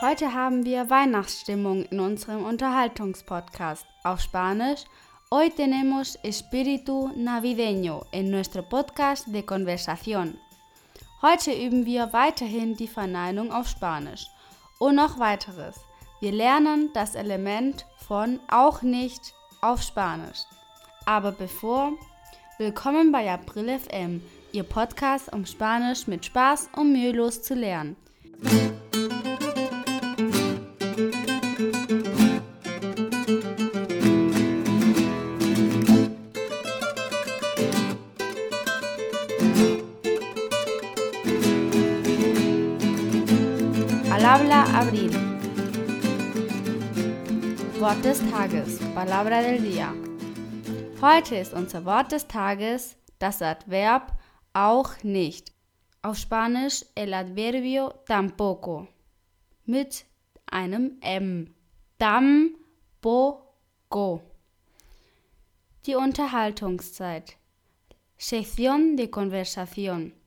Heute haben wir Weihnachtsstimmung in unserem Unterhaltungspodcast auf Spanisch. Hoy tenemos espíritu navideño en nuestro podcast de conversación. Heute üben wir weiterhin die Verneinung auf Spanisch. Und noch weiteres. Wir lernen das Element von auch nicht auf Spanisch. Aber bevor, willkommen bei April FM, Ihr Podcast, um Spanisch mit Spaß und mühelos zu lernen. Palabra Abril. Wort des Tages. Palabra del día. Heute ist unser Wort des Tages das Adverb auch nicht. Auf Spanisch el adverbio tampoco. Mit einem M. Tampoco. Die Unterhaltungszeit. Sección de conversación.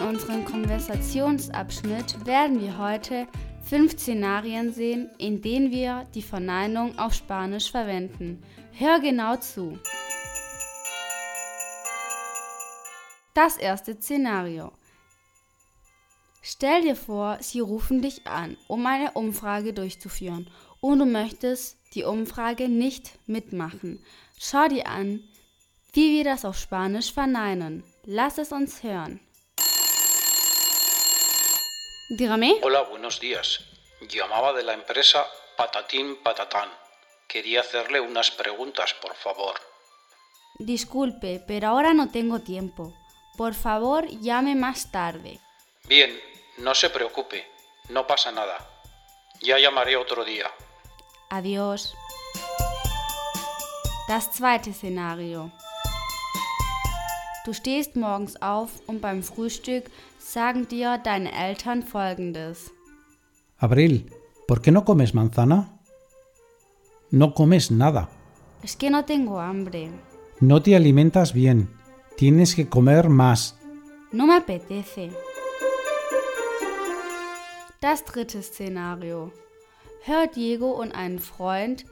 In unserem Konversationsabschnitt werden wir heute fünf Szenarien sehen, in denen wir die Verneinung auf Spanisch verwenden. Hör genau zu. Das erste Szenario. Stell dir vor, sie rufen dich an, um eine Umfrage durchzuführen und du möchtest die Umfrage nicht mitmachen. Schau dir an, wie wir das auf Spanisch verneinen. Lass es uns hören. Dígame. Hola, buenos días. Llamaba de la empresa Patatín Patatán. Quería hacerle unas preguntas, por favor. Disculpe, pero ahora no tengo tiempo. Por favor, llame más tarde. Bien, no se preocupe, no pasa nada. Ya llamaré otro día. Adiós. Das zweite Szenario. Du stehst morgens auf und beim Frühstück sagen dir deine Eltern folgendes. Abril, ¿por qué no comes manzana? No comes nada. Es que no tengo hambre. No te alimentas bien. Tienes que comer más. No me apetece. Das dritte Szenario. Hör Diego und einen Freund,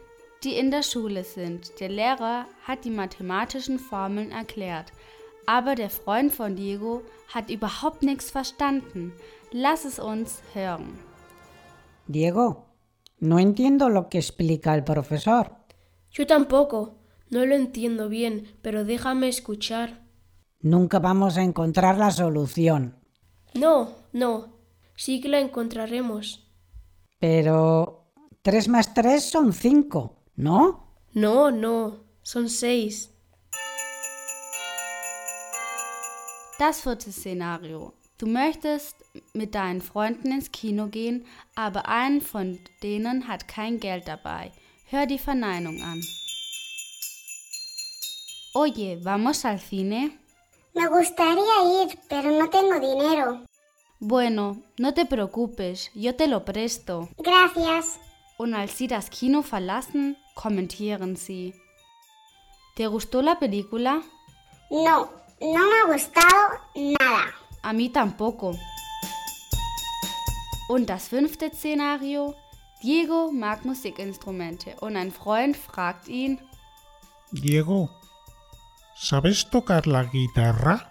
die in der Schule sind. Der Lehrer hat die mathematischen Formeln erklärt, aber der Freund von Diego hat überhaupt nichts verstanden. Lass es uns hören. Diego, no entiendo lo que explica el profesor. Yo tampoco. No lo entiendo bien, pero déjame escuchar. Nunca vamos a encontrar la solución. No, no. Sí que la encontraremos. Pero 3 más 3 son 5, ¿no? No, no. Son seis. Das vierte Szenario. Du möchtest mit deinen Freunden ins Kino gehen, aber einen von denen hat kein Geld dabei. Hör die Verneinung an. Oye, ¿vamos al cine? Me gustaría ir, pero no tengo dinero. Bueno, no te preocupes, yo te lo presto. Gracias. Und als sie das Kino verlassen, kommentieren sie. ¿Te gustó la película? No, no me ha gustado nada. A mí tampoco. Und das fünfte Szenario? Diego mag Musikinstrumente und ein Freund fragt ihn, Diego, ¿sabes tocar la guitarra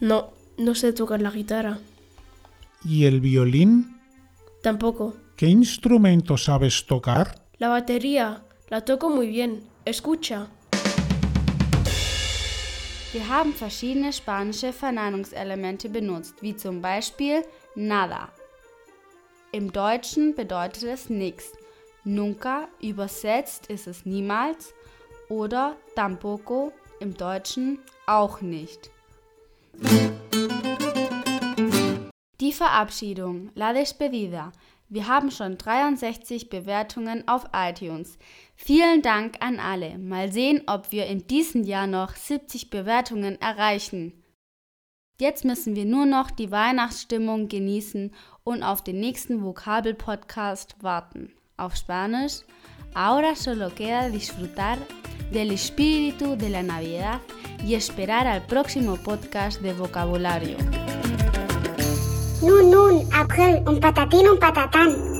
No, no sé tocar la guitarra. y el violín? Tampoco. ¿Qué instrumento sabes tocar? La batería. La toco muy bien. Escucha. Wir haben verschiedene spanische Verneinungselemente benutzt, wie zum Beispiel nada. Im Deutschen bedeutet es nix. Nunca übersetzt ist es niemals oder tampoco im Deutschen auch nicht. Die Verabschiedung, la despedida. Wir haben schon 63 Bewertungen auf iTunes. Vielen Dank an alle. Mal sehen, ob wir in diesem Jahr noch 70 Bewertungen erreichen. Jetzt müssen wir nur noch die Weihnachtsstimmung genießen und auf den nächsten Vokabel-Podcast warten. Auf Spanisch, ahora solo queda disfrutar del espíritu de la Navidad y esperar al próximo podcast de vocabulario. Nun, nun, après, on patatine, on patatane.